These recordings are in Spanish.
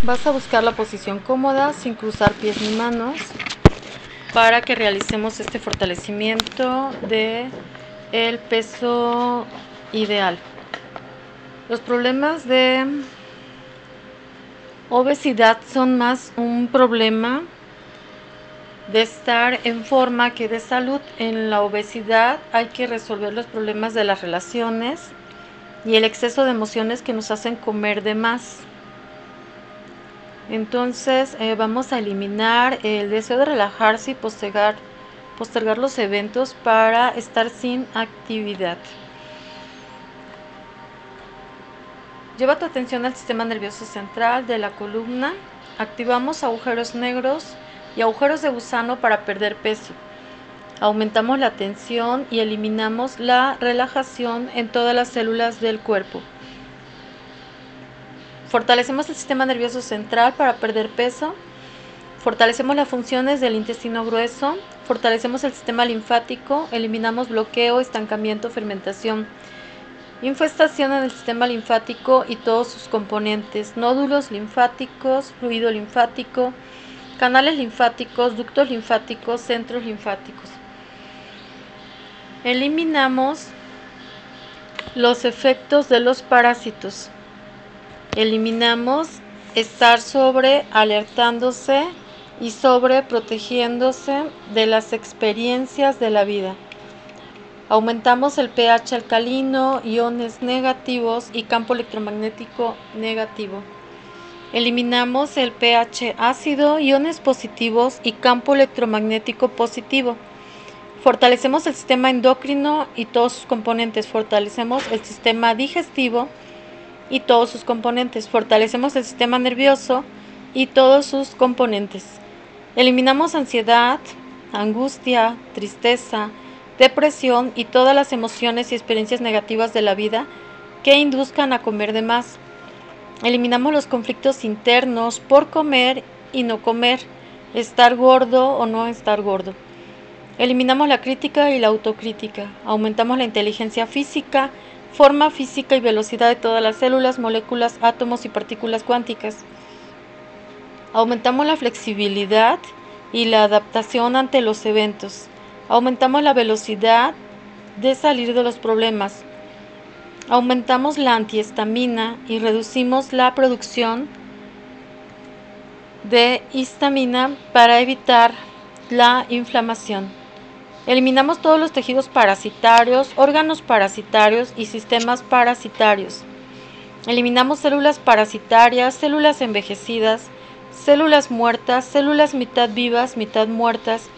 Vas a buscar la posición cómoda sin cruzar pies ni manos para que realicemos este fortalecimiento de el peso ideal. Los problemas de obesidad son más un problema de estar en forma que de salud. En la obesidad hay que resolver los problemas de las relaciones y el exceso de emociones que nos hacen comer de más. Entonces eh, vamos a eliminar el deseo de relajarse y postergar, postergar los eventos para estar sin actividad. Lleva tu atención al sistema nervioso central de la columna. Activamos agujeros negros y agujeros de gusano para perder peso. Aumentamos la tensión y eliminamos la relajación en todas las células del cuerpo. Fortalecemos el sistema nervioso central para perder peso. Fortalecemos las funciones del intestino grueso. Fortalecemos el sistema linfático. Eliminamos bloqueo, estancamiento, fermentación. Infestación en el sistema linfático y todos sus componentes. Nódulos linfáticos, fluido linfático, canales linfáticos, ductos linfáticos, centros linfáticos. Eliminamos los efectos de los parásitos eliminamos estar sobre alertándose y sobre protegiéndose de las experiencias de la vida. Aumentamos el pH alcalino, iones negativos y campo electromagnético negativo. Eliminamos el pH ácido, iones positivos y campo electromagnético positivo. Fortalecemos el sistema endocrino y todos sus componentes. Fortalecemos el sistema digestivo y todos sus componentes. Fortalecemos el sistema nervioso y todos sus componentes. Eliminamos ansiedad, angustia, tristeza, depresión y todas las emociones y experiencias negativas de la vida que induzcan a comer de más. Eliminamos los conflictos internos por comer y no comer, estar gordo o no estar gordo. Eliminamos la crítica y la autocrítica. Aumentamos la inteligencia física, forma física y velocidad de todas las células, moléculas, átomos y partículas cuánticas. Aumentamos la flexibilidad y la adaptación ante los eventos. Aumentamos la velocidad de salir de los problemas. Aumentamos la antihistamina y reducimos la producción de histamina para evitar la inflamación. Eliminamos todos los tejidos parasitarios, órganos parasitarios y sistemas parasitarios. Eliminamos células parasitarias, células envejecidas, células muertas, células mitad vivas, mitad muertas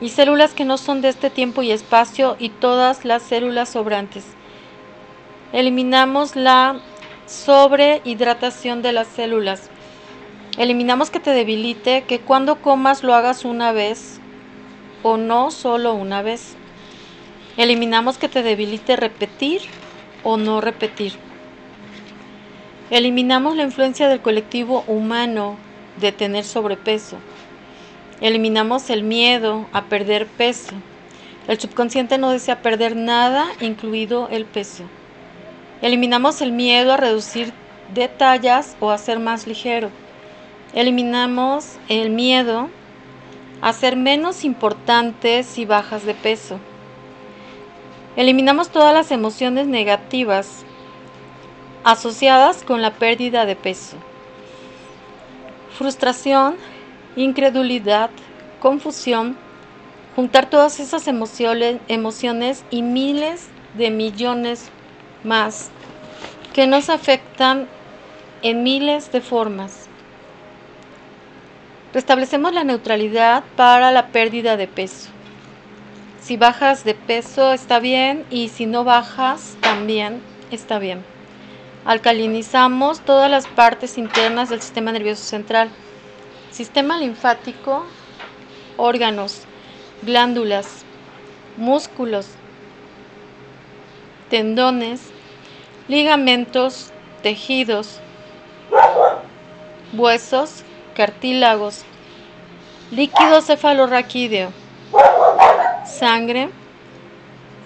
y células que no son de este tiempo y espacio y todas las células sobrantes. Eliminamos la sobrehidratación de las células. Eliminamos que te debilite, que cuando comas lo hagas una vez o no solo una vez. Eliminamos que te debilite repetir o no repetir. Eliminamos la influencia del colectivo humano de tener sobrepeso. Eliminamos el miedo a perder peso. El subconsciente no desea perder nada, incluido el peso. Eliminamos el miedo a reducir detalles o a ser más ligero. Eliminamos el miedo a ser menos importantes si bajas de peso. Eliminamos todas las emociones negativas asociadas con la pérdida de peso. Frustración, incredulidad, confusión, juntar todas esas emociones, emociones y miles de millones más que nos afectan en miles de formas. Restablecemos la neutralidad para la pérdida de peso. Si bajas de peso está bien y si no bajas también está bien. Alcalinizamos todas las partes internas del sistema nervioso central. Sistema linfático, órganos, glándulas, músculos, tendones, ligamentos, tejidos, huesos, cartílagos, líquido cefalorraquídeo, sangre,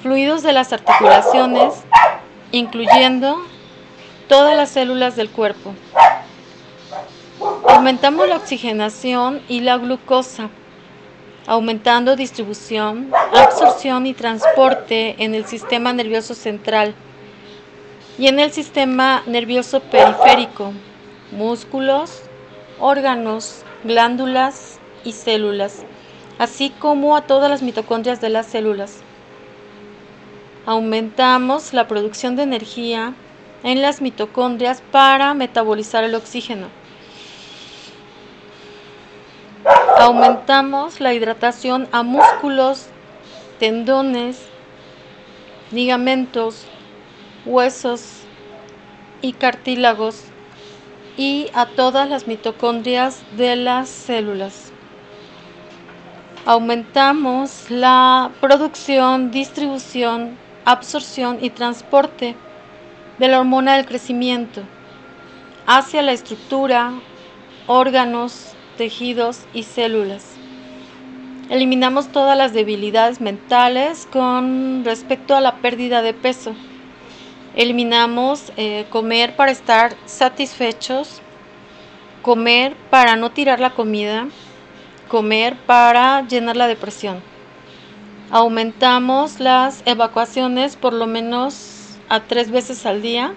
fluidos de las articulaciones, incluyendo todas las células del cuerpo. Aumentamos la oxigenación y la glucosa, aumentando distribución, absorción y transporte en el sistema nervioso central y en el sistema nervioso periférico, músculos, órganos, glándulas y células, así como a todas las mitocondrias de las células. Aumentamos la producción de energía en las mitocondrias para metabolizar el oxígeno. Aumentamos la hidratación a músculos, tendones, ligamentos, huesos y cartílagos y a todas las mitocondrias de las células. Aumentamos la producción, distribución, absorción y transporte de la hormona del crecimiento hacia la estructura, órganos, tejidos y células. Eliminamos todas las debilidades mentales con respecto a la pérdida de peso Eliminamos eh, comer para estar satisfechos, comer para no tirar la comida, comer para llenar la depresión. Aumentamos las evacuaciones por lo menos a tres veces al día.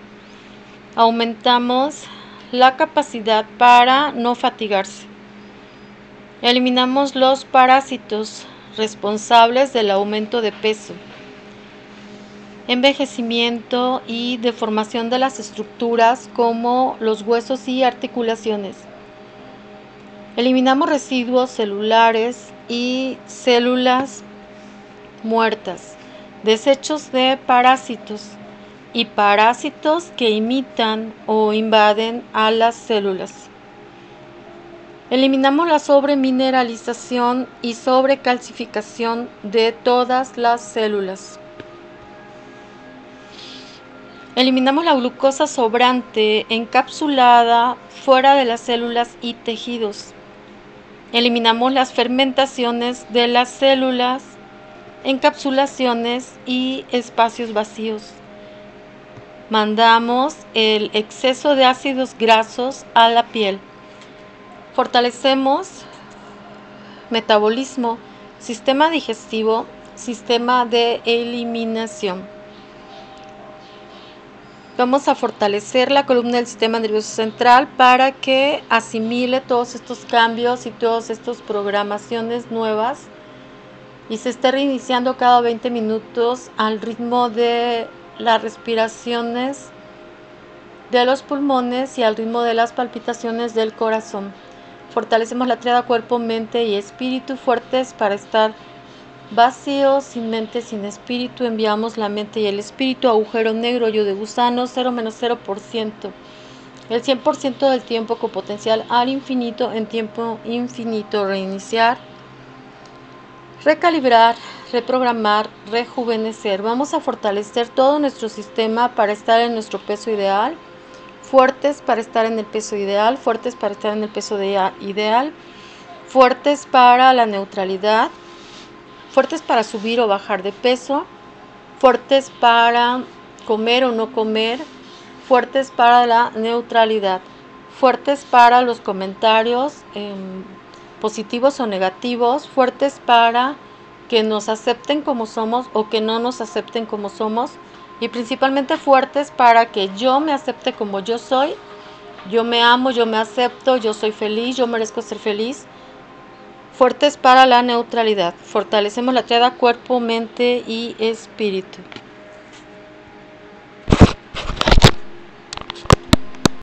Aumentamos la capacidad para no fatigarse. Eliminamos los parásitos responsables del aumento de peso envejecimiento y deformación de las estructuras como los huesos y articulaciones. Eliminamos residuos celulares y células muertas, desechos de parásitos y parásitos que imitan o invaden a las células. Eliminamos la sobremineralización y sobrecalcificación de todas las células. Eliminamos la glucosa sobrante encapsulada fuera de las células y tejidos. Eliminamos las fermentaciones de las células, encapsulaciones y espacios vacíos. Mandamos el exceso de ácidos grasos a la piel. Fortalecemos metabolismo, sistema digestivo, sistema de eliminación. Vamos a fortalecer la columna del sistema nervioso central para que asimile todos estos cambios y todas estas programaciones nuevas y se esté reiniciando cada 20 minutos al ritmo de las respiraciones de los pulmones y al ritmo de las palpitaciones del corazón. Fortalecemos la triada cuerpo, mente y espíritu fuertes para estar Vacío, sin mente, sin espíritu, enviamos la mente y el espíritu, agujero negro, yo de gusano, 0 menos 0%. El 100% del tiempo con potencial al infinito en tiempo infinito, reiniciar, recalibrar, reprogramar, rejuvenecer. Vamos a fortalecer todo nuestro sistema para estar en nuestro peso ideal, fuertes para estar en el peso ideal, fuertes para estar en el peso ideal, fuertes para la neutralidad fuertes para subir o bajar de peso, fuertes para comer o no comer, fuertes para la neutralidad, fuertes para los comentarios em, positivos o negativos, fuertes para que nos acepten como somos o que no nos acepten como somos y principalmente fuertes para que yo me acepte como yo soy, yo me amo, yo me acepto, yo soy feliz, yo merezco ser feliz Fuertes para la neutralidad. Fortalecemos la triada cuerpo, mente y espíritu.